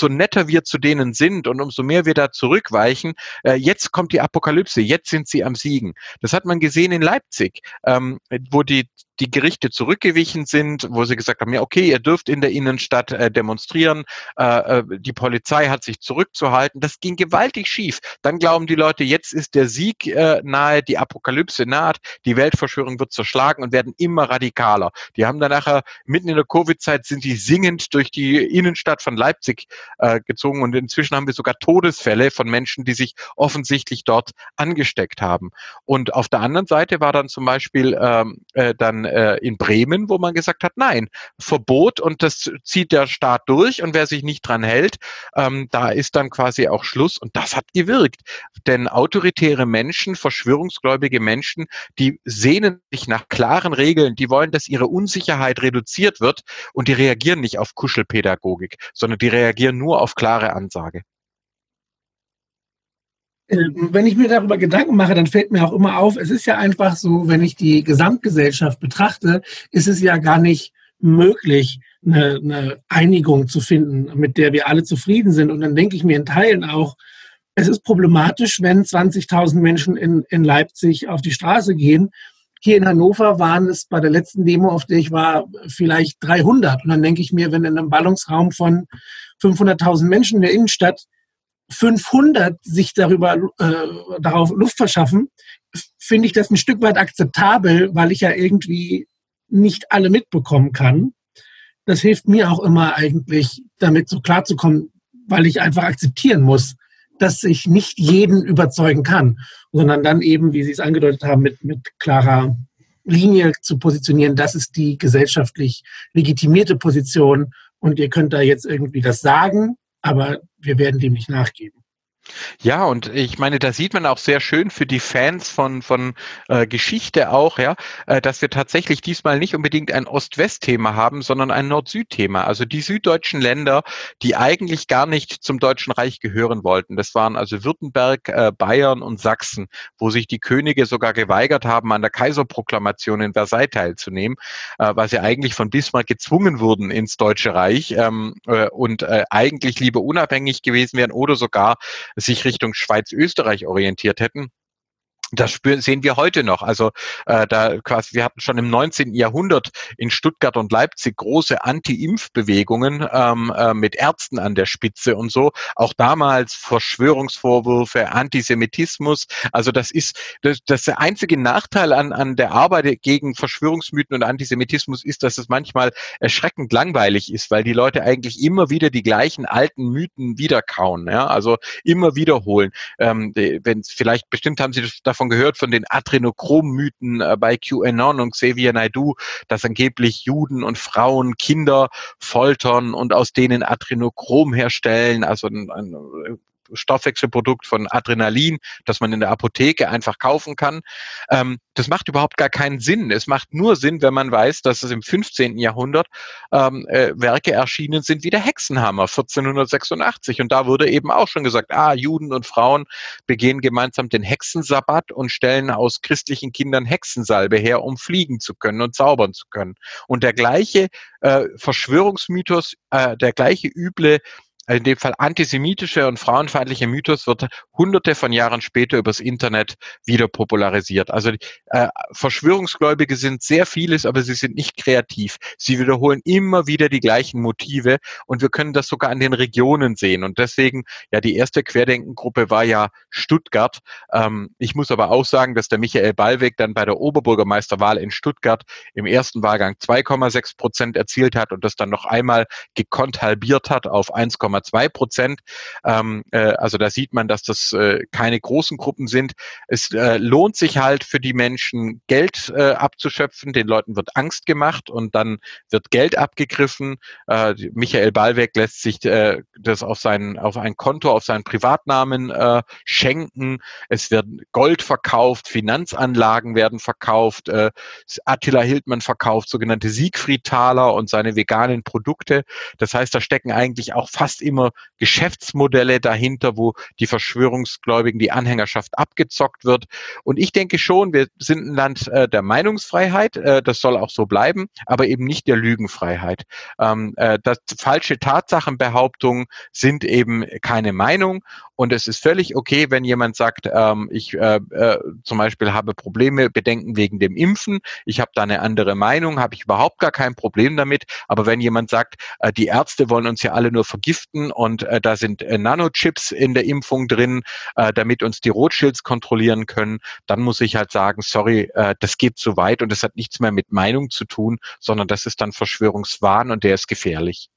umso netter wir zu denen sind und umso mehr wir da zurückweichen, äh, jetzt kommt die Apokalypse, jetzt sind sie am Siegen. Das hat man gesehen in Leipzig, ähm, wo die die Gerichte zurückgewichen sind, wo sie gesagt haben, ja, okay, ihr dürft in der Innenstadt äh, demonstrieren, äh, äh, die Polizei hat sich zurückzuhalten. Das ging gewaltig schief. Dann glauben die Leute, jetzt ist der Sieg äh, nahe, die Apokalypse naht, die Weltverschwörung wird zerschlagen und werden immer radikaler. Die haben dann nachher, mitten in der Covid-Zeit, sind die singend durch die Innenstadt von Leipzig äh, gezogen. Und inzwischen haben wir sogar Todesfälle von Menschen, die sich offensichtlich dort angesteckt haben. Und auf der anderen Seite war dann zum Beispiel ähm, äh, dann äh, in Bremen, wo man gesagt hat, nein, Verbot und das zieht der Staat durch. Und wer sich nicht dran hält, ähm, da ist dann quasi auch Schluss. Und das hat gewirkt. Denn autoritäre Menschen, verschwörungsgläubige Menschen, die sehnen sich nach klaren Regeln, die wollen, dass ihre Unsicherheit reduziert wird. Und die reagieren nicht auf Kuschelpädagogik, sondern die reagieren nur auf klare Ansage. Ähm, wenn ich mir darüber Gedanken mache, dann fällt mir auch immer auf, es ist ja einfach so, wenn ich die Gesamtgesellschaft betrachte, ist es ja gar nicht möglich, eine, eine Einigung zu finden, mit der wir alle zufrieden sind. Und dann denke ich mir in Teilen auch, es ist problematisch, wenn 20.000 Menschen in, in Leipzig auf die Straße gehen. Hier in Hannover waren es bei der letzten Demo, auf der ich war, vielleicht 300. Und dann denke ich mir, wenn in einem Ballungsraum von 500.000 Menschen in der Innenstadt 500 sich darüber äh, darauf Luft verschaffen, finde ich das ein Stück weit akzeptabel, weil ich ja irgendwie nicht alle mitbekommen kann. Das hilft mir auch immer eigentlich, damit so klarzukommen, weil ich einfach akzeptieren muss, dass ich nicht jeden überzeugen kann, sondern dann eben, wie Sie es angedeutet haben, mit, mit klarer Linie zu positionieren, das ist die gesellschaftlich legitimierte Position und ihr könnt da jetzt irgendwie das sagen, aber wir werden dem nicht nachgeben. Ja, und ich meine, da sieht man auch sehr schön für die Fans von, von äh, Geschichte auch, ja, äh, dass wir tatsächlich diesmal nicht unbedingt ein Ost-West-Thema haben, sondern ein Nord-Süd-Thema. Also die süddeutschen Länder, die eigentlich gar nicht zum Deutschen Reich gehören wollten. Das waren also Württemberg, äh, Bayern und Sachsen, wo sich die Könige sogar geweigert haben, an der Kaiserproklamation in Versailles teilzunehmen, äh, weil sie eigentlich von Bismarck gezwungen wurden ins Deutsche Reich ähm, äh, und äh, eigentlich lieber unabhängig gewesen wären oder sogar sich Richtung Schweiz-Österreich orientiert hätten, das spüren, sehen wir heute noch. Also äh, da quasi, wir hatten schon im 19. Jahrhundert in Stuttgart und Leipzig große Anti-Impf-Bewegungen ähm, äh, mit Ärzten an der Spitze und so. Auch damals Verschwörungsvorwürfe, Antisemitismus. Also das ist das, das der einzige Nachteil an, an der Arbeit gegen Verschwörungsmythen und Antisemitismus ist, dass es manchmal erschreckend langweilig ist, weil die Leute eigentlich immer wieder die gleichen alten Mythen wiederkauen. Ja? Also immer wiederholen. Ähm, wenn vielleicht bestimmt haben Sie das davon gehört, von den Adrenochrom-Mythen äh, bei QAnon und Xavier Naidoo, dass angeblich Juden und Frauen Kinder foltern und aus denen Adrenochrom herstellen, also ein, ein Stoffwechselprodukt von Adrenalin, das man in der Apotheke einfach kaufen kann. Ähm, das macht überhaupt gar keinen Sinn. Es macht nur Sinn, wenn man weiß, dass es im 15. Jahrhundert ähm, äh, Werke erschienen sind wie der Hexenhammer 1486. Und da wurde eben auch schon gesagt, ah, Juden und Frauen begehen gemeinsam den Hexensabbat und stellen aus christlichen Kindern Hexensalbe her, um fliegen zu können und zaubern zu können. Und der gleiche äh, Verschwörungsmythos, äh, der gleiche üble in dem Fall antisemitische und frauenfeindliche Mythos wird hunderte von Jahren später übers Internet wieder popularisiert. Also äh, Verschwörungsgläubige sind sehr vieles, aber sie sind nicht kreativ. Sie wiederholen immer wieder die gleichen Motive und wir können das sogar an den Regionen sehen. Und deswegen, ja, die erste Querdenkengruppe war ja Stuttgart. Ähm, ich muss aber auch sagen, dass der Michael Ballweg dann bei der Oberbürgermeisterwahl in Stuttgart im ersten Wahlgang 2,6 Prozent erzielt hat und das dann noch einmal gekonnt halbiert hat auf 1,2 2,2 Prozent. Ähm, äh, also da sieht man, dass das äh, keine großen Gruppen sind. Es äh, lohnt sich halt für die Menschen, Geld äh, abzuschöpfen. Den Leuten wird Angst gemacht und dann wird Geld abgegriffen. Äh, Michael Ballweg lässt sich äh, das auf sein, auf ein Konto, auf seinen Privatnamen äh, schenken. Es wird Gold verkauft, Finanzanlagen werden verkauft. Äh, Attila Hildmann verkauft sogenannte Siegfried-Taler und seine veganen Produkte. Das heißt, da stecken eigentlich auch fast immer Geschäftsmodelle dahinter, wo die Verschwörungsgläubigen, die Anhängerschaft abgezockt wird. Und ich denke schon, wir sind ein Land äh, der Meinungsfreiheit, äh, das soll auch so bleiben, aber eben nicht der Lügenfreiheit. Ähm, äh, das, falsche Tatsachenbehauptungen sind eben keine Meinung und es ist völlig okay, wenn jemand sagt, ähm, ich äh, äh, zum Beispiel habe Probleme, Bedenken wegen dem Impfen, ich habe da eine andere Meinung, habe ich überhaupt gar kein Problem damit. Aber wenn jemand sagt, äh, die Ärzte wollen uns ja alle nur vergiften und äh, da sind äh, Nanochips in der Impfung drin, äh, damit uns die Rothschilds kontrollieren können, dann muss ich halt sagen, sorry, äh, das geht zu weit und das hat nichts mehr mit Meinung zu tun, sondern das ist dann Verschwörungswahn und der ist gefährlich.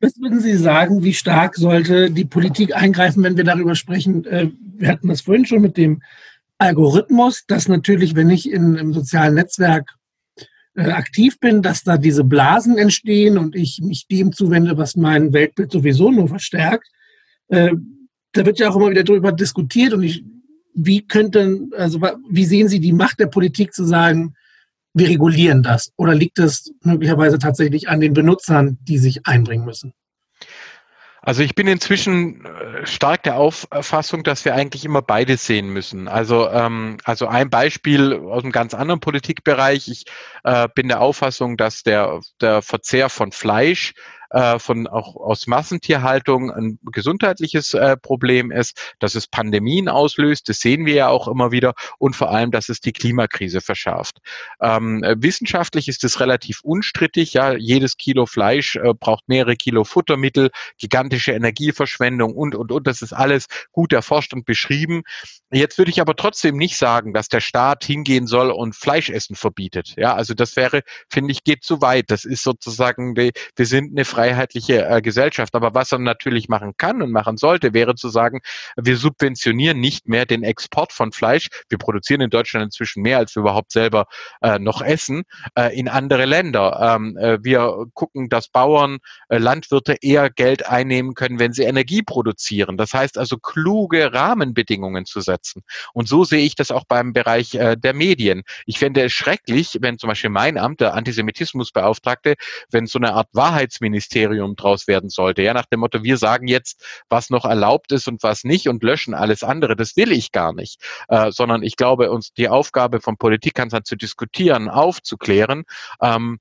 Was würden Sie sagen, wie stark sollte die Politik eingreifen, wenn wir darüber sprechen? Äh, wir hatten das vorhin schon mit dem Algorithmus, dass natürlich, wenn ich in einem sozialen Netzwerk äh, aktiv bin, dass da diese Blasen entstehen und ich mich dem zuwende, was mein Weltbild sowieso nur verstärkt. Äh, da wird ja auch immer wieder darüber diskutiert und ich, wie könnten, also wie sehen Sie die Macht der Politik zu sagen, wir regulieren das? Oder liegt es möglicherweise tatsächlich an den Benutzern, die sich einbringen müssen? Also ich bin inzwischen äh, stark der Auffassung, dass wir eigentlich immer beides sehen müssen. Also, ähm, also ein Beispiel aus einem ganz anderen Politikbereich. Ich äh, bin der Auffassung, dass der, der Verzehr von Fleisch äh, von auch aus Massentierhaltung ein gesundheitliches äh, Problem ist, dass es Pandemien auslöst, das sehen wir ja auch immer wieder und vor allem, dass es die Klimakrise verschärft. Ähm, äh, wissenschaftlich ist es relativ unstrittig, ja, jedes Kilo Fleisch äh, braucht mehrere Kilo Futtermittel, gigantische Energieverschwendung und und und das ist alles gut erforscht und beschrieben. Jetzt würde ich aber trotzdem nicht sagen, dass der Staat hingehen soll und Fleischessen verbietet. Ja, also das wäre, finde ich, geht zu weit. Das ist sozusagen, wir sind eine freiheitliche äh, Gesellschaft. Aber was er natürlich machen kann und machen sollte, wäre zu sagen, wir subventionieren nicht mehr den Export von Fleisch. Wir produzieren in Deutschland inzwischen mehr, als wir überhaupt selber äh, noch essen, äh, in andere Länder. Ähm, äh, wir gucken, dass Bauern, äh, Landwirte eher Geld einnehmen können, wenn sie Energie produzieren. Das heißt also, kluge Rahmenbedingungen zu setzen. Und so sehe ich das auch beim Bereich äh, der Medien. Ich fände es schrecklich, wenn zum Beispiel mein Amt, der Antisemitismusbeauftragte, wenn so eine Art Wahrheitsministerium Kriterium draus werden sollte. Ja, nach dem Motto, wir sagen jetzt, was noch erlaubt ist und was nicht und löschen alles andere. Das will ich gar nicht, äh, sondern ich glaube, uns die Aufgabe von Politik kann sein zu diskutieren, aufzuklären. Ähm,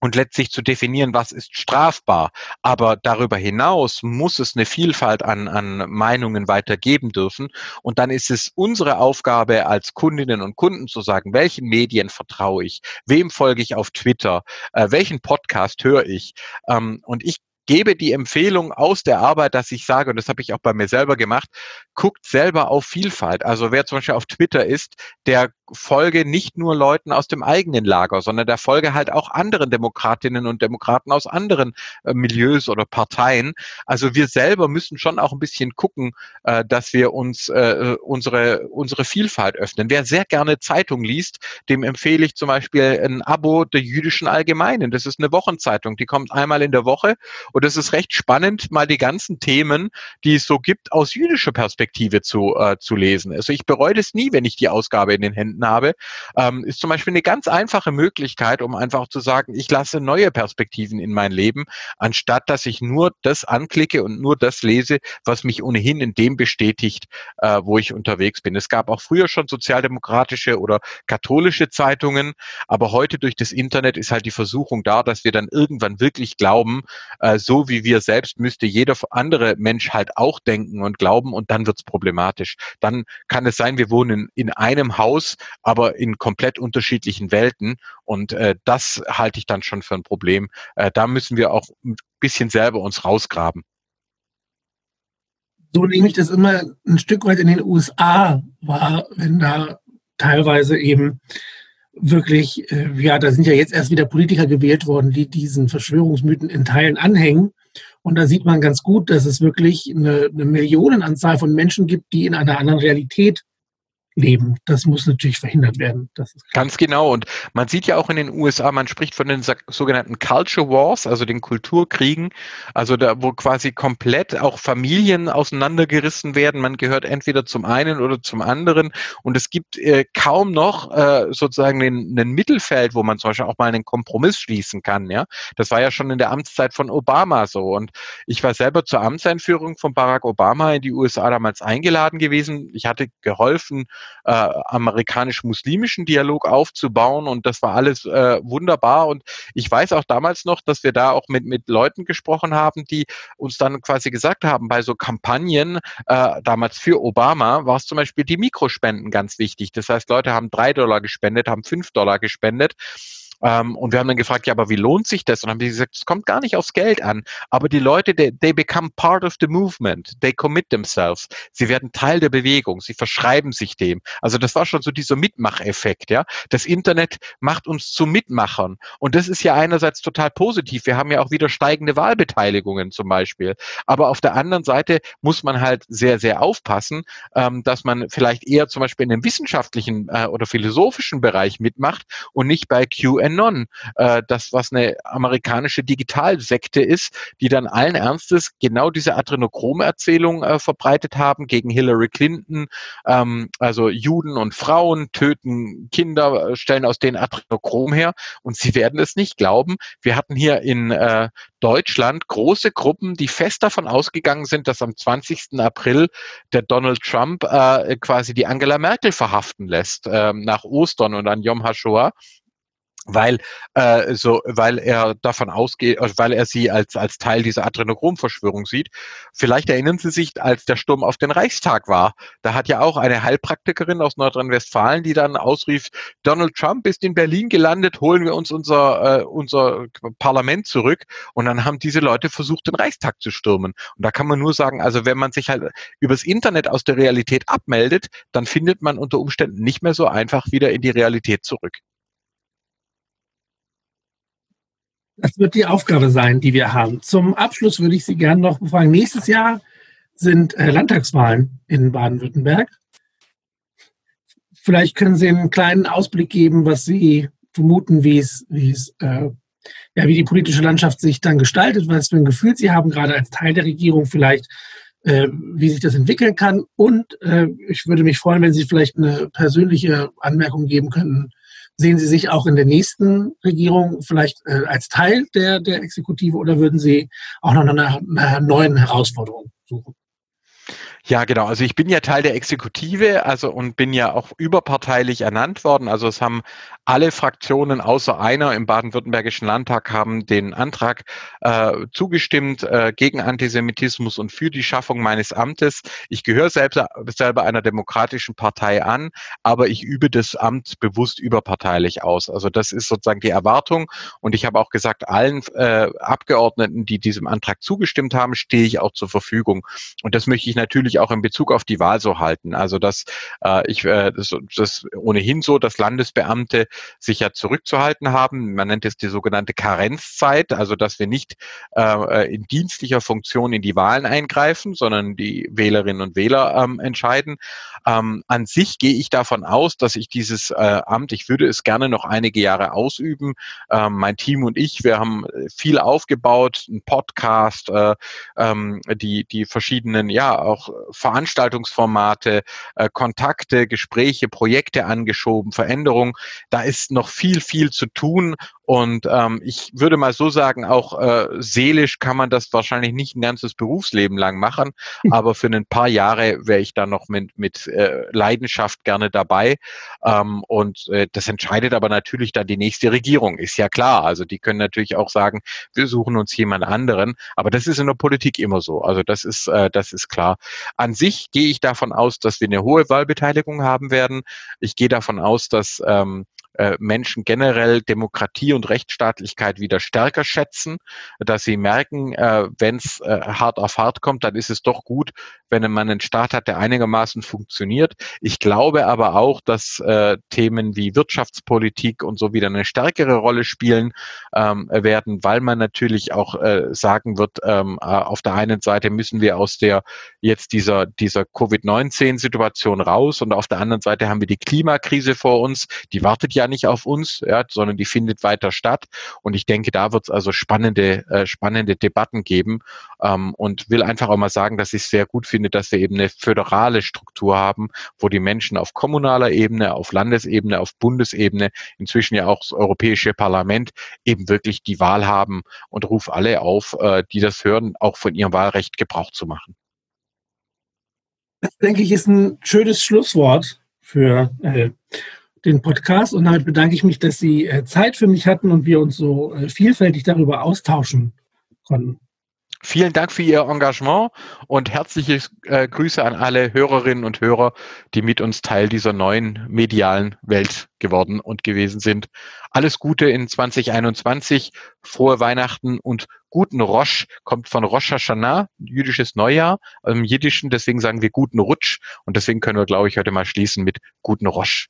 und letztlich zu definieren, was ist strafbar. Aber darüber hinaus muss es eine Vielfalt an, an Meinungen weitergeben dürfen. Und dann ist es unsere Aufgabe als Kundinnen und Kunden zu sagen, welchen Medien vertraue ich, wem folge ich auf Twitter, äh, welchen Podcast höre ich. Ähm, und ich gebe die Empfehlung aus der Arbeit, dass ich sage, und das habe ich auch bei mir selber gemacht, guckt selber auf Vielfalt. Also wer zum Beispiel auf Twitter ist, der folge nicht nur Leuten aus dem eigenen Lager, sondern der folge halt auch anderen Demokratinnen und Demokraten aus anderen äh, Milieus oder Parteien. Also wir selber müssen schon auch ein bisschen gucken, äh, dass wir uns äh, unsere, unsere Vielfalt öffnen. Wer sehr gerne Zeitung liest, dem empfehle ich zum Beispiel ein Abo der Jüdischen Allgemeinen. Das ist eine Wochenzeitung, die kommt einmal in der Woche und es ist recht spannend, mal die ganzen Themen, die es so gibt, aus jüdischer Perspektive zu, äh, zu lesen. Also ich bereue das nie, wenn ich die Ausgabe in den Händen Händen habe, ähm, ist zum Beispiel eine ganz einfache Möglichkeit, um einfach zu sagen, ich lasse neue Perspektiven in mein Leben, anstatt dass ich nur das anklicke und nur das lese, was mich ohnehin in dem bestätigt, äh, wo ich unterwegs bin. Es gab auch früher schon sozialdemokratische oder katholische Zeitungen, aber heute durch das Internet ist halt die Versuchung da, dass wir dann irgendwann wirklich glauben, äh, so wie wir selbst müsste jeder andere Mensch halt auch denken und glauben und dann wird's problematisch. Dann kann es sein, wir wohnen in einem Haus, aber in komplett unterschiedlichen Welten. Und äh, das halte ich dann schon für ein Problem. Äh, da müssen wir auch ein bisschen selber uns rausgraben. So nehme ich das immer ein Stück weit in den USA wahr, wenn da teilweise eben wirklich, äh, ja, da sind ja jetzt erst wieder Politiker gewählt worden, die diesen Verschwörungsmythen in Teilen anhängen. Und da sieht man ganz gut, dass es wirklich eine, eine Millionenanzahl von Menschen gibt, die in einer anderen Realität leben. Das muss natürlich verhindert werden. Ganz genau. Und man sieht ja auch in den USA, man spricht von den sogenannten Culture Wars, also den Kulturkriegen, also da, wo quasi komplett auch Familien auseinandergerissen werden. Man gehört entweder zum einen oder zum anderen. Und es gibt äh, kaum noch äh, sozusagen ein Mittelfeld, wo man zum Beispiel auch mal einen Kompromiss schließen kann. Ja, das war ja schon in der Amtszeit von Obama so. Und ich war selber zur Amtseinführung von Barack Obama in die USA damals eingeladen gewesen. Ich hatte geholfen, äh, amerikanisch-muslimischen Dialog aufzubauen und das war alles äh, wunderbar. Und ich weiß auch damals noch, dass wir da auch mit, mit Leuten gesprochen haben, die uns dann quasi gesagt haben, bei so Kampagnen, äh, damals für Obama, war es zum Beispiel die Mikrospenden ganz wichtig. Das heißt, Leute haben drei Dollar gespendet, haben fünf Dollar gespendet ähm, und wir haben dann gefragt, ja, aber wie lohnt sich das? Und haben die gesagt, es kommt gar nicht aufs Geld an. Aber die Leute, they, they become part of the movement. They commit themselves. Sie werden Teil der Bewegung. Sie verschreiben sich dem. Also das war schon so dieser Mitmacheffekt, ja. Das Internet macht uns zu Mitmachern. Und das ist ja einerseits total positiv. Wir haben ja auch wieder steigende Wahlbeteiligungen zum Beispiel. Aber auf der anderen Seite muss man halt sehr, sehr aufpassen, ähm, dass man vielleicht eher zum Beispiel in dem wissenschaftlichen äh, oder philosophischen Bereich mitmacht und nicht bei QA QAnon, äh, das was eine amerikanische Digitalsekte ist, die dann allen Ernstes genau diese Adrenochrom-Erzählung äh, verbreitet haben gegen Hillary Clinton, ähm, also Juden und Frauen töten Kinder, äh, stellen aus denen Adrenochrom her und sie werden es nicht glauben. Wir hatten hier in äh, Deutschland große Gruppen, die fest davon ausgegangen sind, dass am 20. April der Donald Trump äh, quasi die Angela Merkel verhaften lässt äh, nach Ostern und an Yom HaShoah weil äh, so weil er davon ausgeht, also weil er sie als als Teil dieser Adrenochrom-Verschwörung sieht. Vielleicht erinnern Sie sich, als der Sturm auf den Reichstag war, da hat ja auch eine Heilpraktikerin aus Nordrhein-Westfalen, die dann ausrief: Donald Trump ist in Berlin gelandet, holen wir uns unser äh, unser Parlament zurück. Und dann haben diese Leute versucht, den Reichstag zu stürmen. Und da kann man nur sagen, also wenn man sich halt übers Internet aus der Realität abmeldet, dann findet man unter Umständen nicht mehr so einfach wieder in die Realität zurück. Das wird die Aufgabe sein, die wir haben. Zum Abschluss würde ich Sie gerne noch befragen. Nächstes Jahr sind äh, Landtagswahlen in Baden-Württemberg. Vielleicht können Sie einen kleinen Ausblick geben, was Sie vermuten, wie es, wie es, äh, ja, wie die politische Landschaft sich dann gestaltet, was für ein Gefühl Sie haben, gerade als Teil der Regierung vielleicht, äh, wie sich das entwickeln kann. Und äh, ich würde mich freuen, wenn Sie vielleicht eine persönliche Anmerkung geben könnten Sehen Sie sich auch in der nächsten Regierung vielleicht äh, als Teil der, der Exekutive oder würden Sie auch noch nach einer neuen Herausforderung suchen? Ja, genau. Also ich bin ja Teil der Exekutive, also und bin ja auch überparteilich ernannt worden. Also es haben alle Fraktionen außer einer im baden-württembergischen Landtag haben den Antrag äh, zugestimmt äh, gegen Antisemitismus und für die Schaffung meines Amtes. Ich gehöre selbst, selber einer demokratischen Partei an, aber ich übe das Amt bewusst überparteilich aus. Also das ist sozusagen die Erwartung. Und ich habe auch gesagt, allen äh, Abgeordneten, die diesem Antrag zugestimmt haben, stehe ich auch zur Verfügung. Und das möchte ich natürlich auch in Bezug auf die Wahl so halten. Also dass äh, ich äh, das, das ohnehin so, dass Landesbeamte sich ja zurückzuhalten haben. Man nennt es die sogenannte Karenzzeit, also dass wir nicht äh, in dienstlicher Funktion in die Wahlen eingreifen, sondern die Wählerinnen und Wähler ähm, entscheiden. Ähm, an sich gehe ich davon aus, dass ich dieses äh, Amt, ich würde es gerne noch einige Jahre ausüben. Ähm, mein Team und ich, wir haben viel aufgebaut, ein Podcast, äh, ähm, die die verschiedenen ja auch Veranstaltungsformate, äh, Kontakte, Gespräche, Projekte angeschoben, Veränderungen. Da ist noch viel, viel zu tun und ähm, ich würde mal so sagen, auch äh, seelisch kann man das wahrscheinlich nicht ein ganzes Berufsleben lang machen, hm. aber für ein paar Jahre wäre ich da noch mit, mit äh, Leidenschaft gerne dabei. Ähm, und äh, das entscheidet aber natürlich dann die nächste Regierung, ist ja klar. Also die können natürlich auch sagen, wir suchen uns jemand anderen, aber das ist in der Politik immer so. Also das ist, äh, das ist klar. An sich gehe ich davon aus, dass wir eine hohe Wahlbeteiligung haben werden. Ich gehe davon aus, dass ähm, äh, Menschen generell Demokratie und Rechtsstaatlichkeit wieder stärker schätzen, dass sie merken, äh, wenn es äh, hart auf hart kommt, dann ist es doch gut, wenn man einen Staat hat, der einigermaßen funktioniert. Ich glaube aber auch, dass äh, Themen wie Wirtschaftspolitik und so wieder eine stärkere Rolle spielen ähm, werden, weil man natürlich auch äh, sagen wird, ähm, äh, auf der einen Seite müssen wir aus der jetzt dieser, dieser Covid-19-Situation raus und auf der anderen Seite haben wir die Klimakrise vor uns, die wartet ja nicht auf uns, ja, sondern die findet weiter statt. Und ich denke, da wird es also spannende, äh, spannende Debatten geben ähm, und will einfach auch mal sagen, dass ich es sehr gut finde, dass wir eben eine föderale Struktur haben, wo die Menschen auf kommunaler Ebene, auf Landesebene, auf Bundesebene, inzwischen ja auch das Europäische Parlament eben wirklich die Wahl haben und rufe alle auf, äh, die das hören, auch von ihrem Wahlrecht Gebrauch zu machen. Das denke ich ist ein schönes Schlusswort für äh, den Podcast und damit bedanke ich mich, dass Sie äh, Zeit für mich hatten und wir uns so äh, vielfältig darüber austauschen konnten. Vielen Dank für Ihr Engagement und herzliche äh, Grüße an alle Hörerinnen und Hörer, die mit uns Teil dieser neuen medialen Welt geworden und gewesen sind. Alles Gute in 2021, frohe Weihnachten und guten Rosh kommt von Rosh Hashanah, jüdisches Neujahr im Jiddischen, deswegen sagen wir guten Rutsch und deswegen können wir, glaube ich, heute mal schließen mit guten Rosh.